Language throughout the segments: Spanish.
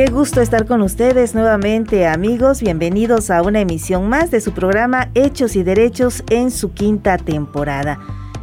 Qué gusto estar con ustedes nuevamente amigos, bienvenidos a una emisión más de su programa Hechos y Derechos en su quinta temporada.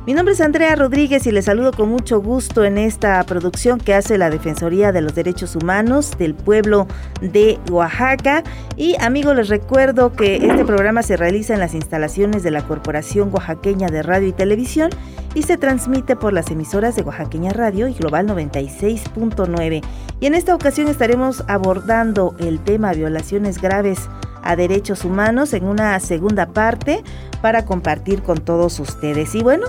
Mi nombre es Andrea Rodríguez y les saludo con mucho gusto en esta producción que hace la Defensoría de los Derechos Humanos del pueblo de Oaxaca. Y amigos, les recuerdo que este programa se realiza en las instalaciones de la Corporación Oaxaqueña de Radio y Televisión y se transmite por las emisoras de Oaxaqueña Radio y Global 96.9. Y en esta ocasión estaremos abordando el tema violaciones graves a derechos humanos en una segunda parte para compartir con todos ustedes. Y bueno,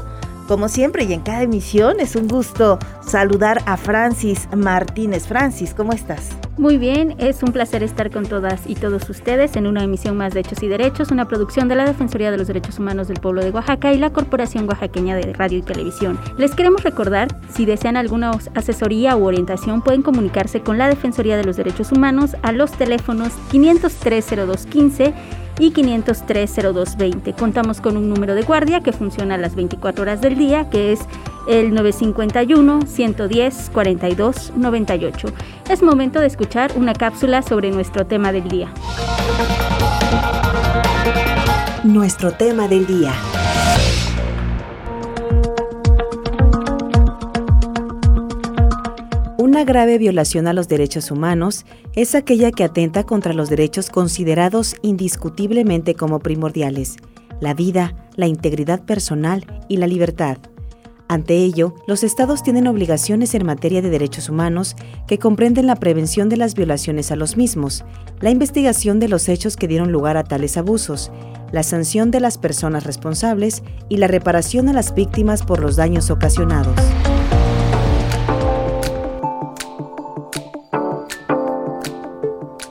como siempre y en cada emisión, es un gusto saludar a Francis Martínez. Francis, ¿cómo estás? Muy bien, es un placer estar con todas y todos ustedes en una emisión más de Hechos y Derechos, una producción de la Defensoría de los Derechos Humanos del Pueblo de Oaxaca y la Corporación Oaxaqueña de Radio y Televisión. Les queremos recordar, si desean alguna asesoría u orientación, pueden comunicarse con la Defensoría de los Derechos Humanos a los teléfonos 503 0215 y 503-0220. Contamos con un número de guardia que funciona las 24 horas del día, que es el 951-110-4298. Es momento de escuchar una cápsula sobre nuestro tema del día. Nuestro tema del día. Una grave violación a los derechos humanos es aquella que atenta contra los derechos considerados indiscutiblemente como primordiales, la vida, la integridad personal y la libertad. Ante ello, los estados tienen obligaciones en materia de derechos humanos que comprenden la prevención de las violaciones a los mismos, la investigación de los hechos que dieron lugar a tales abusos, la sanción de las personas responsables y la reparación a las víctimas por los daños ocasionados.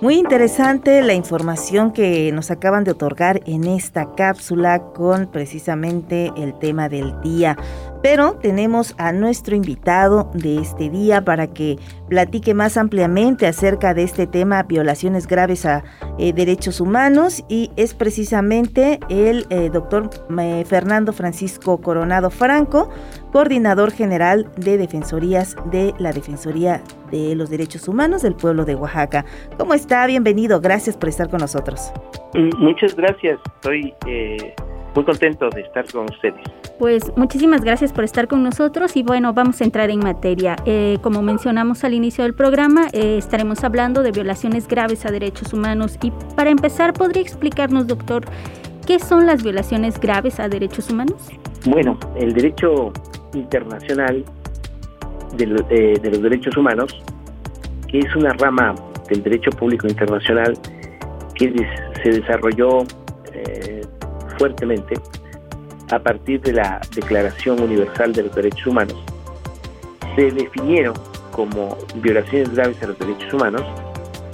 Muy interesante la información que nos acaban de otorgar en esta cápsula con precisamente el tema del día. Pero tenemos a nuestro invitado de este día para que platique más ampliamente acerca de este tema, violaciones graves a eh, derechos humanos, y es precisamente el eh, doctor eh, Fernando Francisco Coronado Franco, coordinador general de Defensorías de la Defensoría de los Derechos Humanos del pueblo de Oaxaca. ¿Cómo está? Bienvenido, gracias por estar con nosotros. Mm, muchas gracias, estoy muy contento de estar con ustedes. Pues muchísimas gracias por estar con nosotros y bueno, vamos a entrar en materia. Eh, como mencionamos al inicio del programa, eh, estaremos hablando de violaciones graves a derechos humanos y para empezar, ¿podría explicarnos, doctor, qué son las violaciones graves a derechos humanos? Bueno, el derecho internacional de, eh, los derechos humanos, que es una rama del derecho público internacional que se desarrolló fuertemente a partir de la Declaración Universal de los Derechos Humanos, se definieron como violaciones graves a los derechos humanos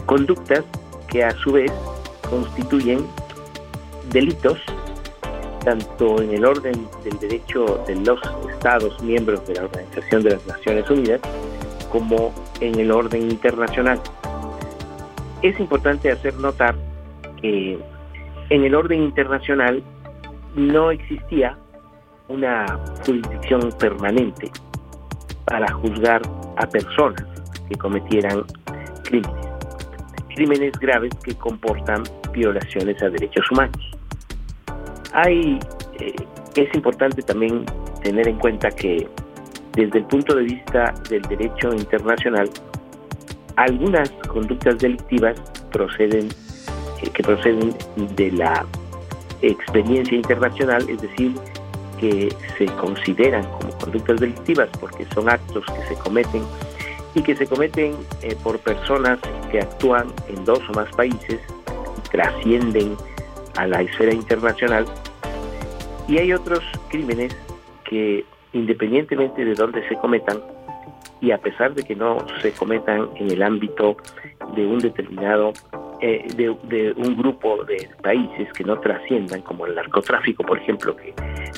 conductas que a su vez constituyen delitos tanto en el orden del derecho de los estados miembros de la Organización de las Naciones Unidas como en el orden internacional. Es importante hacer notar que en el orden internacional no existía una jurisdicción permanente para juzgar a personas que cometieran crímenes, crímenes graves que comportan violaciones a derechos humanos. Hay, eh, es importante también tener en cuenta que desde el punto de vista del derecho internacional, algunas conductas delictivas proceden, eh, que proceden de la experiencia internacional, es decir, que se consideran como conductas delictivas porque son actos que se cometen y que se cometen eh, por personas que actúan en dos o más países, trascienden a la esfera internacional. Y hay otros crímenes que, independientemente de dónde se cometan, y a pesar de que no se cometan en el ámbito de un determinado eh, de, un grupo de países que no trasciendan, como el narcotráfico, por ejemplo, que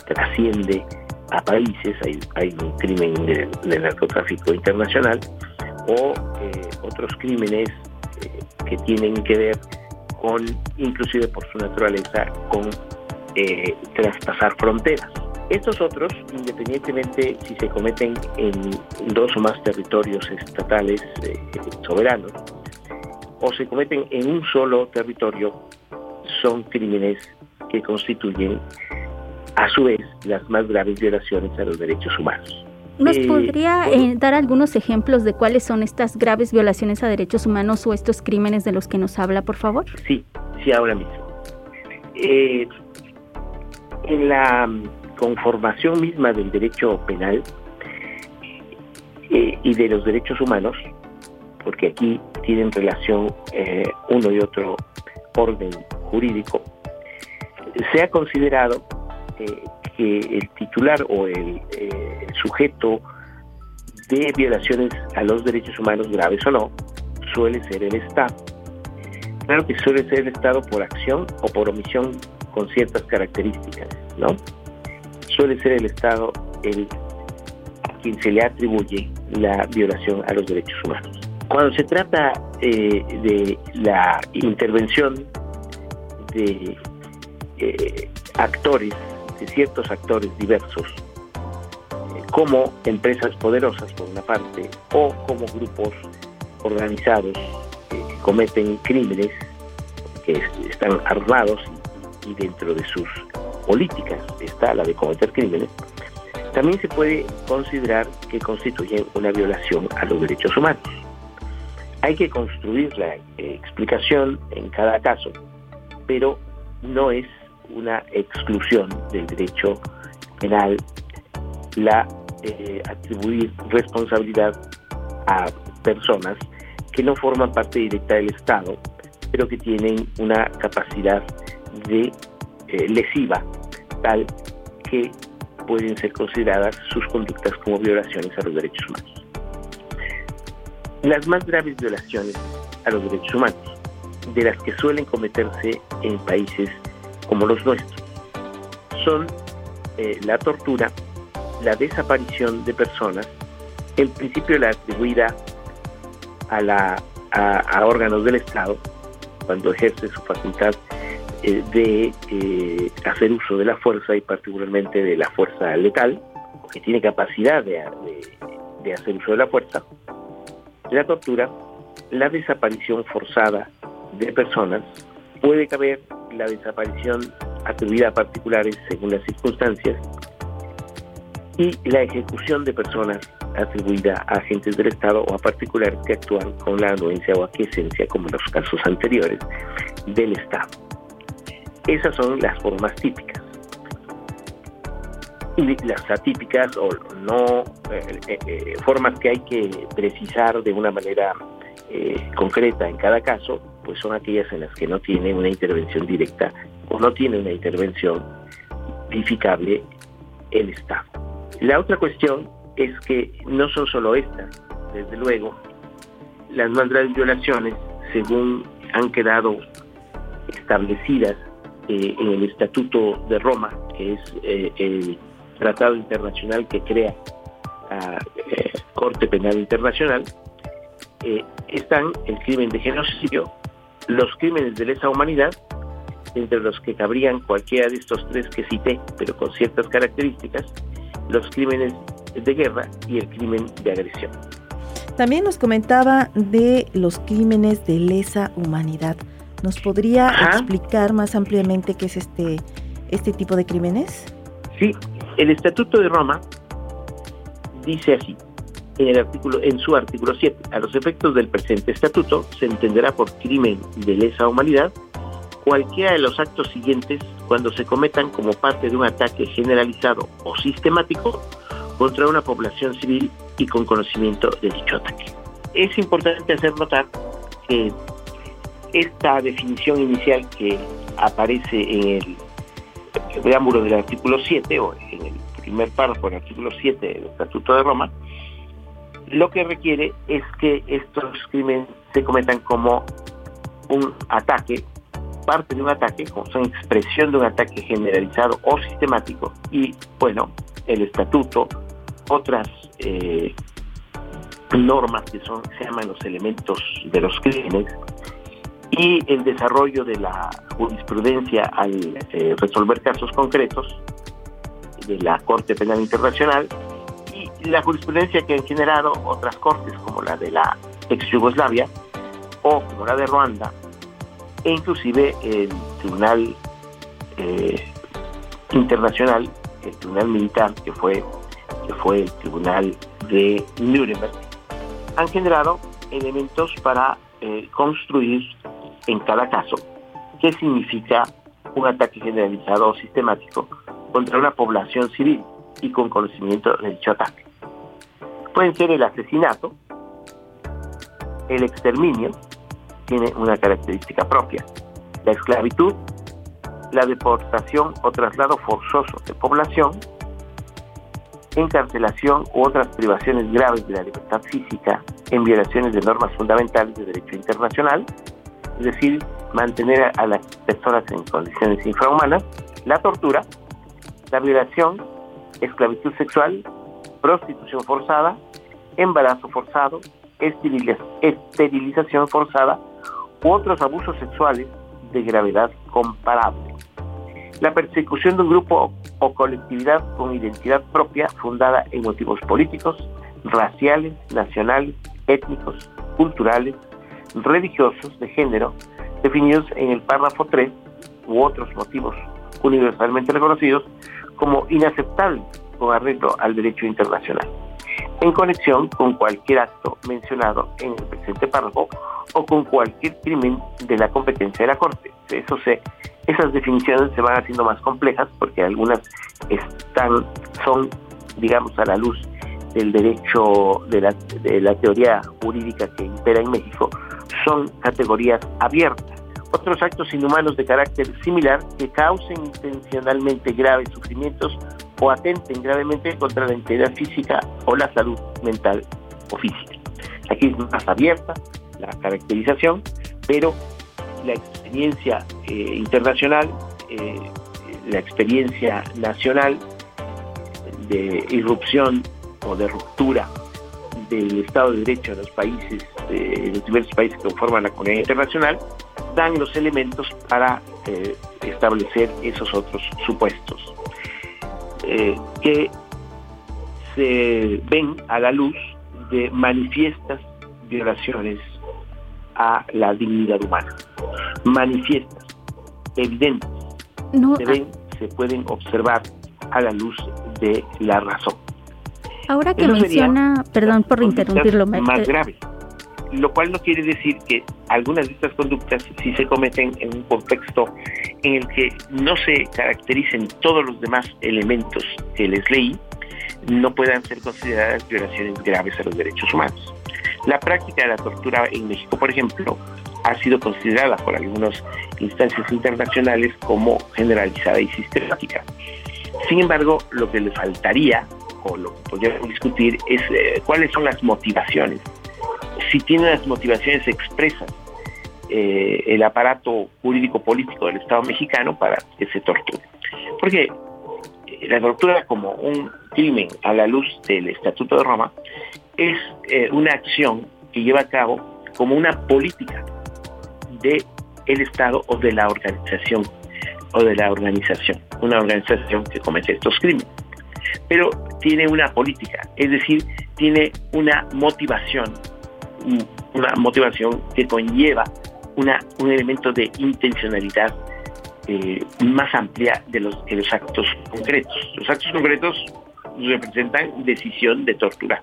trasciende a países, hay, un crimen de, narcotráfico internacional, o eh, otros crímenes eh, que tienen que ver con, inclusive por su naturaleza, con traspasar fronteras. Estos otros, independientemente si se cometen en dos o más territorios estatales soberanos, o se cometen en un solo territorio son crímenes que constituyen a su vez las más graves violaciones a los derechos humanos. ¿Nos eh, podría eh, dar algunos ejemplos de cuáles son estas graves violaciones a derechos humanos o estos crímenes de los que nos habla, por favor? Sí, sí, ahora mismo. Eh, en la conformación misma del derecho penal y de los derechos humanos, porque aquí tienen relación eh, uno y otro orden jurídico, se ha considerado eh, que el titular o el, eh, el, sujeto de violaciones a los derechos humanos graves o no suele ser el Estado. Claro que suele ser el Estado por acción o por omisión con ciertas características, ¿no? Suele ser el Estado el quien se le atribuye la violación a los derechos humanos. Cuando se trata eh, de la intervención de eh, actores, de ciertos actores diversos, eh, como empresas poderosas por una parte, o como grupos organizados que cometen crímenes, que están armados y dentro de sus políticas está la de cometer crímenes, también se puede considerar que constituyen una violación a los derechos humanos. Hay que construir la eh, explicación en cada caso, pero no es una exclusión del derecho penal la eh, atribuir responsabilidad a personas que no forman parte directa del Estado, pero que tienen una capacidad de eh, lesiva tal que pueden ser consideradas sus conductas como violaciones a los derechos humanos. Las más graves violaciones a los derechos humanos, de las que suelen cometerse en países como los nuestros, son eh, la tortura, la desaparición de personas, en principio la atribuida a, la, a, órganos del Estado, cuando ejerce su facultad eh, de eh, hacer uso de la fuerza y particularmente de la fuerza letal, que tiene capacidad de, de hacer uso de la fuerza, la tortura, la desaparición forzada de personas, puede caber la desaparición atribuida a particulares según las circunstancias y la ejecución de personas atribuida a agentes del Estado o a particulares que actúan con la anuencia o aquiescencia, como en los casos anteriores, del Estado. Esas son las formas típicas. Y las atípicas o no eh, eh, eh, formas que hay que precisar de una manera concreta en cada caso, pues son aquellas en las que no tiene una intervención directa o no tiene una intervención verificable el Estado. La otra cuestión es que no son solo estas, desde luego, las más violaciones, según han quedado establecidas en el Estatuto de Roma, que es el tratado internacional que crea la eh, Corte Penal Internacional, eh, están el crimen de genocidio, los crímenes de lesa humanidad, entre los que cabrían cualquiera de estos tres que cité, pero con ciertas características, los crímenes de guerra y el crimen de agresión. También nos comentaba de los crímenes de lesa humanidad. ¿Nos podría explicar más ampliamente qué es este, este tipo de crímenes? Sí, el Estatuto de Roma dice así, en, el artículo, en su artículo 7, a los efectos del presente estatuto se entenderá por crimen de lesa humanidad cualquiera de los actos siguientes cuando se cometan como parte de un ataque generalizado o sistemático contra una población civil y con conocimiento de dicho ataque. Es importante hacer notar que esta definición inicial que aparece en el el preámbulo del artículo 7 o en el primer párrafo del artículo 7 del Estatuto de Roma, lo que requiere es que estos crímenes se cometan como un ataque, parte de un ataque, como son expresión de un ataque generalizado o sistemático, y bueno, el estatuto, otras eh, normas que son, se llaman los elementos de los crímenes, y el desarrollo de la jurisprudencia al eh, resolver casos concretos de la Corte Penal Internacional y la jurisprudencia que han generado otras cortes como la de la ex Yugoslavia o como la de Ruanda e inclusive el Tribunal eh, Internacional, el Tribunal Militar que fue, que fue el Tribunal de Nuremberg, han generado elementos para eh, construir en cada caso qué significa un ataque generalizado o sistemático contra una población civil y con conocimiento de dicho ataque. Pueden ser el asesinato, el exterminio, tiene una característica propia, la esclavitud, la deportación o traslado forzoso de población, encarcelación u otras privaciones graves de la libertad física en violaciones de normas fundamentales de derecho internacional, es decir, mantener a las personas en condiciones infrahumanas, la tortura, la violación, esclavitud sexual, prostitución forzada, embarazo forzado, esterilización forzada u otros abusos sexuales de gravedad comparable. La persecución de un grupo o colectividad con identidad propia fundada en motivos políticos, raciales, nacionales, étnicos, culturales, religiosos, de género, definidos en el párrafo 3 u otros motivos universalmente reconocidos como inaceptables con arreglo al derecho internacional, en conexión con cualquier acto mencionado en el presente párrafo o con cualquier crimen de la competencia de la Corte. Eso esas definiciones se van haciendo más complejas porque algunas están, son, digamos, a la luz del derecho de la, de la teoría jurídica que impera en México, son categorías abiertas. Otros actos inhumanos de carácter similar que causen intencionalmente graves sufrimientos o atenten gravemente contra la integridad física o la salud mental o física. Aquí es más abierta la caracterización, pero la experiencia eh, internacional, eh, la experiencia nacional de irrupción o de ruptura del Estado de Derecho en los países, en los diversos países que conforman la comunidad internacional, dan los elementos para eh, establecer esos otros supuestos que se ven a la luz de manifiestas violaciones a la dignidad humana. Manifiestas, evidentes, se, ah. se pueden observar a la luz de la razón. Ahora que menciona, perdón por interrumpirlo, más grave, lo cual no quiere decir que algunas de estas conductas si se cometen en un contexto en el que no se caractericen todos los demás elementos que les leí, no puedan ser consideradas violaciones graves a los derechos humanos. La práctica de la tortura en México, por ejemplo, ha sido considerada por algunas instancias internacionales como generalizada y sistemática. Sin embargo, lo que le faltaría, o lo que podríamos discutir, es eh, cuáles son las motivaciones. Si tiene las motivaciones expresas eh, el aparato jurídico-político del Estado mexicano para que se torture. Porque la tortura como un crimen a la luz del Estatuto de Roma es eh, una acción que lleva a cabo como una política de el Estado o de la organización o de la organización, una organización que comete estos crímenes. Pero tiene una política, es decir, tiene una motivación, una motivación que conlleva una, un elemento de intencionalidad eh, más amplia de los, que los actos concretos. Los actos concretos representan decisión de tortura.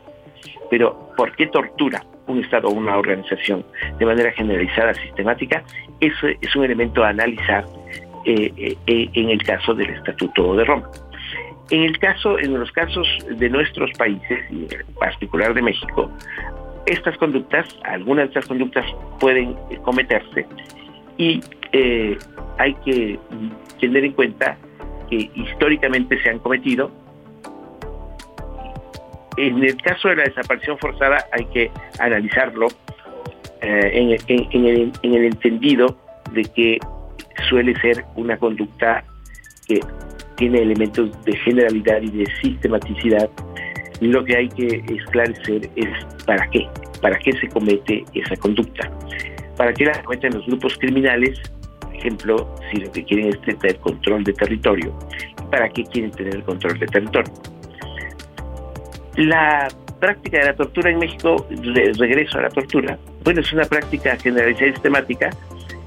Pero ¿por qué tortura un Estado o una organización de manera generalizada, sistemática? Eso es un elemento a analizar eh, eh, en el caso del Estatuto de Roma. En el caso, en los casos de nuestros países, y en particular de México, estas conductas, algunas de estas conductas pueden cometerse y eh, hay que tener en cuenta que históricamente se han cometido en el caso de la desaparición forzada hay que analizarlo el, en el entendido de que suele ser una conducta que tiene elementos de generalidad y de sistematicidad. Lo que hay que esclarecer es para qué, para qué se comete esa conducta. ¿Para qué la cometen los grupos criminales? Por ejemplo, si lo que quieren es tener control de territorio. ¿Para qué quieren tener control de territorio? La práctica de la tortura en México, regreso a la tortura, bueno, es una práctica generalizada y sistemática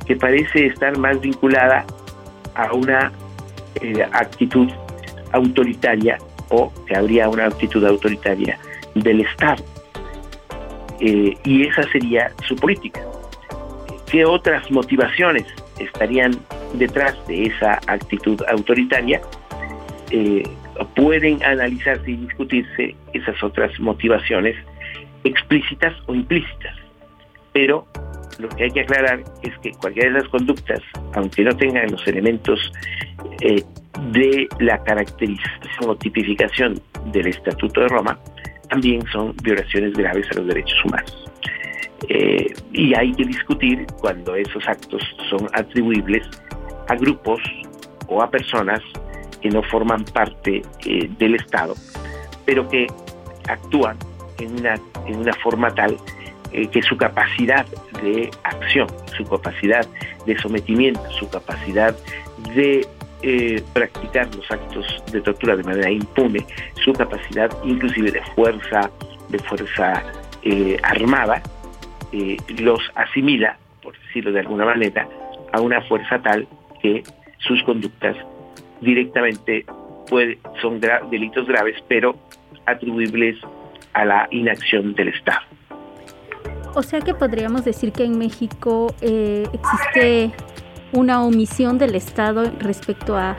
que parece estar más vinculada a una eh, actitud autoritaria o que habría una actitud autoritaria del Estado. Eh, y esa sería su política. ¿Qué otras motivaciones estarían detrás de esa actitud autoritaria? Eh, pueden analizarse y discutirse esas otras motivaciones explícitas o implícitas. Pero lo que hay que aclarar es que cualquiera de las conductas, aunque no tengan los elementos eh, de la caracterización o tipificación del Estatuto de Roma, también son violaciones graves a los derechos humanos. Eh, y hay que discutir cuando esos actos son atribuibles a grupos o a personas que no forman parte eh, del Estado, pero que actúan en una, en una forma tal eh, que su capacidad de acción, su capacidad de sometimiento, su capacidad de eh, practicar los actos de tortura de manera impune, su capacidad inclusive de fuerza, de fuerza eh, armada, los asimila, por decirlo de alguna manera, a una fuerza tal que sus conductas directamente son delitos graves, pero atribuibles a la inacción del Estado. O sea que podríamos decir que en México eh, existe una omisión del Estado respecto a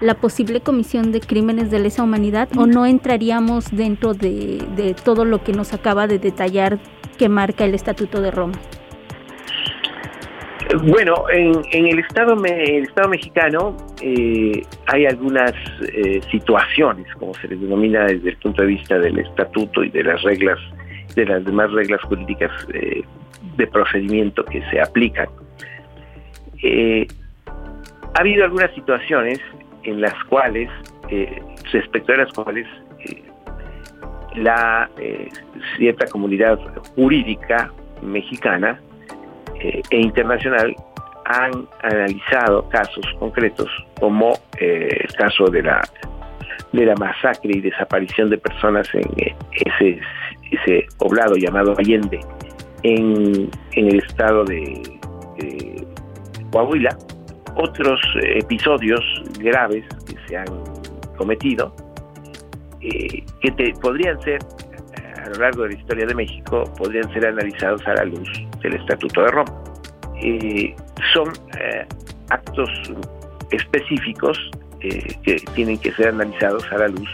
la posible comisión de crímenes de lesa humanidad o no entraríamos dentro de, todo lo que nos acaba de detallar que marca el Estatuto de Roma. Bueno, en, el Estado el Estado mexicano eh, hay algunas eh, situaciones, como se les denomina desde el punto de vista del Estatuto y de las reglas de las demás reglas jurídicas eh, de procedimiento que se aplican. Eh, ha habido algunas situaciones en las cuales, eh, respecto a las cuales la cierta comunidad jurídica mexicana e internacional han analizado casos concretos como el caso de la de la masacre y desaparición de personas en ese ese poblado llamado Allende en, el estado de, Coahuila, otros episodios graves que se han cometido, eh, que podrían ser, a lo largo de la historia de México, podrían ser analizados a la luz del Estatuto de Roma. Eh, son eh, actos específicos que tienen que ser analizados a la luz,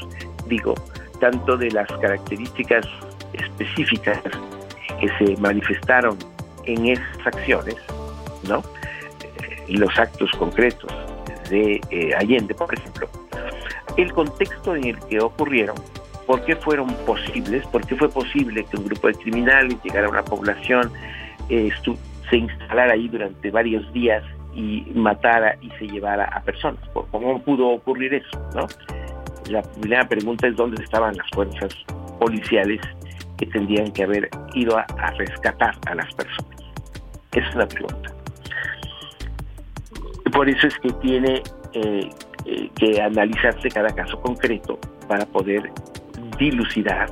digo, tanto de las características específicas que se manifestaron en esas acciones, ¿no? Eh, los actos concretos de eh, Allende, por ejemplo, el contexto en el que ocurrieron, por qué fueron posibles, por qué fue posible que un grupo de criminales llegara a una población, eh, se instalara ahí durante varios días y matara y se llevara a personas. ¿Cómo pudo ocurrir eso? La primera pregunta es dónde estaban las fuerzas policiales que tendrían que haber ido a, rescatar a las personas? Esa es la pregunta. Por eso es que tiene eh, eh, que analizarse cada caso concreto para poder dilucidar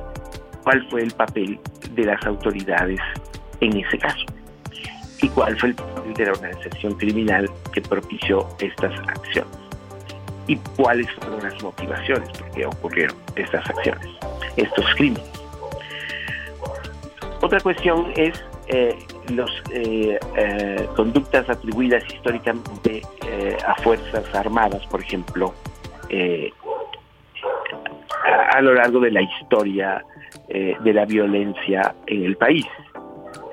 cuál fue el papel de las autoridades en ese caso y cuál fue el papel de la organización criminal que propició estas acciones y cuáles fueron las motivaciones por qué ocurrieron estas acciones, estos crímenes. Otra cuestión es eh, las conductas atribuidas históricamente a fuerzas armadas, por ejemplo, a, lo largo de la historia de la violencia en el país,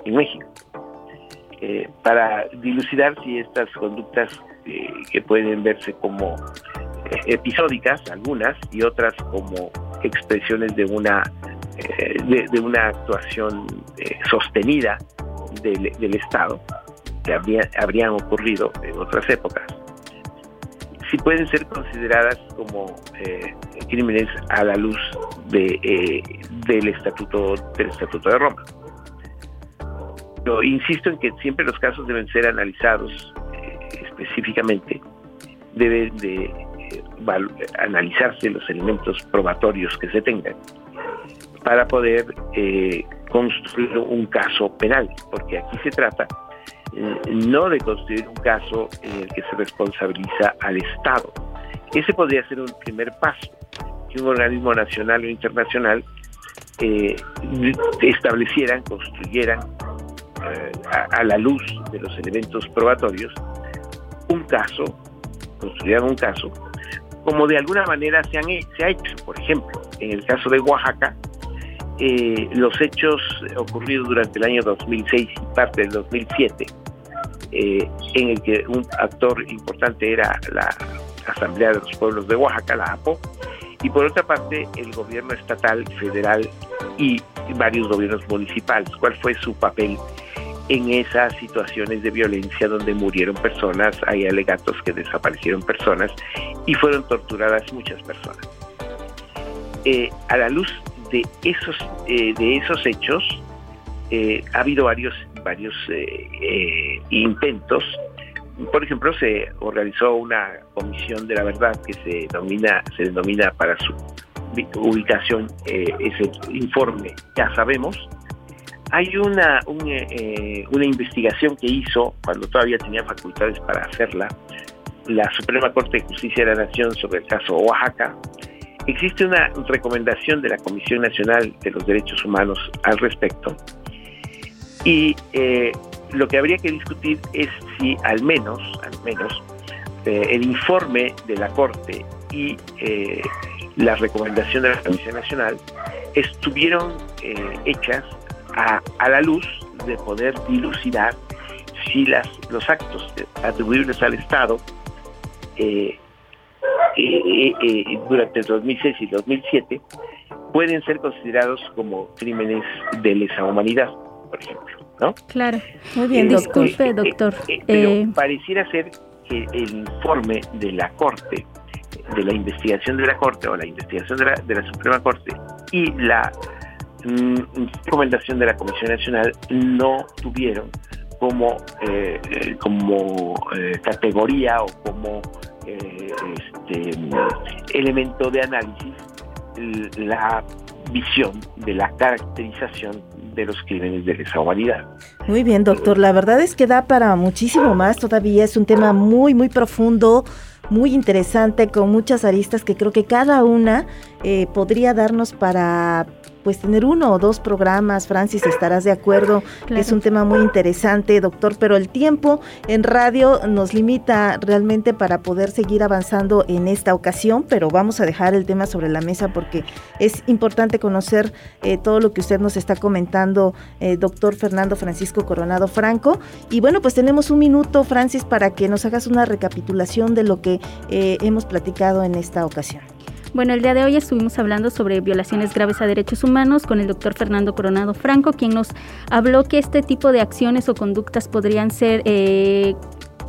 en México. para dilucidar si estas conductas que pueden verse como episódicas, algunas, y otras como expresiones de una de, una actuación sostenida del, Estado que habría, habrían ocurrido en otras épocas, si pueden ser consideradas como crímenes a la luz de, del estatuto del estatuto de Roma. Yo insisto en que siempre los casos deben ser analizados específicamente, deben de analizarse los elementos probatorios que se tengan para poder eh, construir un caso penal, porque aquí se trata eh, no de construir un caso en el que se responsabiliza al Estado. Ese podría ser un primer paso, que un organismo nacional o internacional eh, establecieran, construyeran a, a la luz de los elementos probatorios un caso, construyeran un caso como de alguna manera se, han, se ha hecho. Por ejemplo, en el caso de Oaxaca, eh, los hechos ocurridos durante el año 2006 y parte del 2007, eh, en el que un actor importante era la Asamblea de los Pueblos de Oaxaca, la APO, y por otra parte el gobierno estatal, federal y varios gobiernos municipales. ¿Cuál fue su papel en esas situaciones de violencia donde murieron personas, hay alegatos que desaparecieron personas y fueron torturadas muchas personas. Eh, a la luz de esos, eh, de esos hechos, eh, ha habido varios, varios intentos. Por ejemplo, se organizó una comisión de la verdad que se denomina, se para su ubicación ese informe, ya sabemos, hay una, eh, una investigación que hizo, cuando todavía tenía facultades para hacerla, la Suprema Corte de Justicia de la Nación sobre el caso Oaxaca. Existe una recomendación de la Comisión Nacional de los Derechos Humanos al respecto. Y eh, lo que habría que discutir es si al menos, al menos, eh, el informe de la Corte y la recomendación de la Comisión Nacional estuvieron hechas a, la luz de poder dilucidar si las, los actos atribuibles al Estado eh, eh, eh, durante el 2006 y 2007 pueden ser considerados como crímenes de lesa humanidad, por ejemplo. ¿no? Claro. Muy bien, disculpe, doctor. pero pareciera ser que el informe de la Corte, de la investigación de la Corte o la investigación de la, de la Suprema Corte y la Mm, recomendación de la Comisión Nacional no tuvieron como, eh, eh, como eh, categoría o como este, elemento de análisis la visión de la caracterización de los crímenes de lesa humanidad. Muy bien, doctor. La verdad es que da para muchísimo más. Todavía es un tema muy, muy profundo, muy interesante, con muchas aristas que creo que cada una podría darnos para pues tener uno o dos programas, Francis, estarás de acuerdo, es un tema muy interesante, doctor, pero el tiempo en radio nos limita realmente para poder seguir avanzando en esta ocasión, pero vamos a dejar el tema sobre la mesa porque es importante conocer eh, todo lo que usted nos está comentando, eh, doctor Fernando Francisco Coronado Franco. Y bueno, pues tenemos un minuto, Francis, para que nos hagas una recapitulación de lo que eh, hemos platicado en esta ocasión. Bueno, el día de hoy estuvimos hablando sobre violaciones graves a derechos humanos con el doctor Fernando Coronado Franco, quien nos habló que este tipo de acciones o conductas podrían ser eh,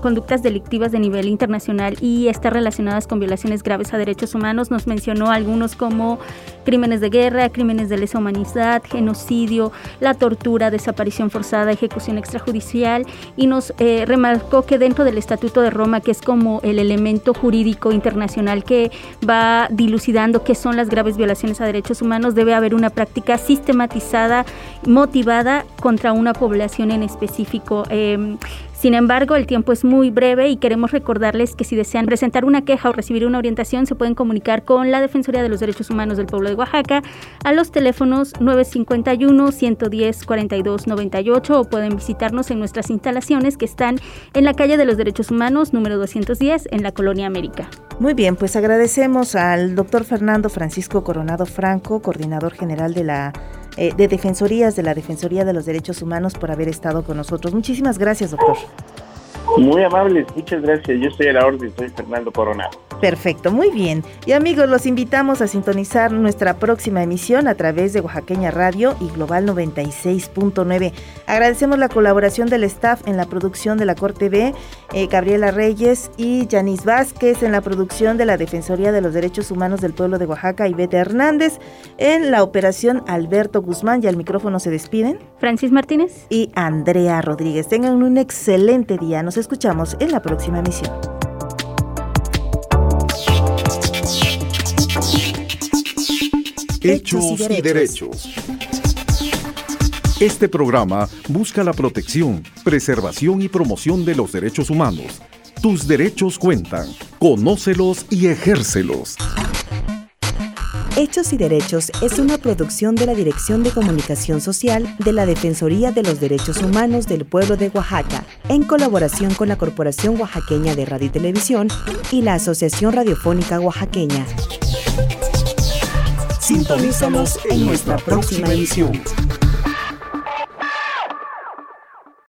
conductas delictivas de nivel internacional y estar relacionadas con violaciones graves a derechos humanos. Nos mencionó algunos como crímenes de guerra, crímenes de lesa humanidad, genocidio, la tortura, desaparición forzada, ejecución extrajudicial y nos eh, remarcó que dentro del Estatuto de Roma, que es como el elemento jurídico internacional que va dilucidando qué son las graves violaciones a derechos humanos, debe haber una práctica sistematizada, motivada contra una población en específico. Em, sin embargo, el tiempo es muy breve y queremos recordarles que si desean presentar una queja o recibir una orientación, se pueden comunicar con la Defensoría de los Derechos Humanos del Pueblo de Oaxaca a los teléfonos 951-110-4298 o pueden visitarnos en nuestras instalaciones que están en la calle de los Derechos Humanos número 210 en la Colonia América. Muy bien, pues agradecemos al doctor Fernando Francisco Coronado Franco, coordinador general de la eh, de Defensorías de la Defensoría de los Derechos Humanos por haber estado con nosotros. Muchísimas gracias, doctor. Muy amables, muchas gracias. Yo estoy a la orden, soy Fernando Coronado. Perfecto, muy bien. Y amigos, los invitamos a sintonizar nuestra próxima emisión a través de Oaxaqueña Radio y Global 96.9. Agradecemos la colaboración del staff en la producción de la Corte B, eh, Gabriela Reyes y Yanis Vázquez en la producción de la Defensoría de los Derechos Humanos del Pueblo de Oaxaca y Bete Hernández en la operación Alberto Guzmán y al micrófono se despiden. Francis Martínez y Andrea Rodríguez. Tengan un excelente día. Nos escuchamos en la próxima emisión. Hechos y derechos. Este programa busca la protección, preservación y promoción de los derechos humanos. Tus derechos cuentan. Conócelos y ejércelos. Hechos y Derechos es una producción de la Dirección de Comunicación Social de la Defensoría de los Derechos Humanos del Pueblo de Oaxaca, en colaboración con la Corporación Oaxaqueña de Radio y Televisión y la Asociación Radiofónica Oaxaqueña. Sintonízanos en nuestra próxima edición.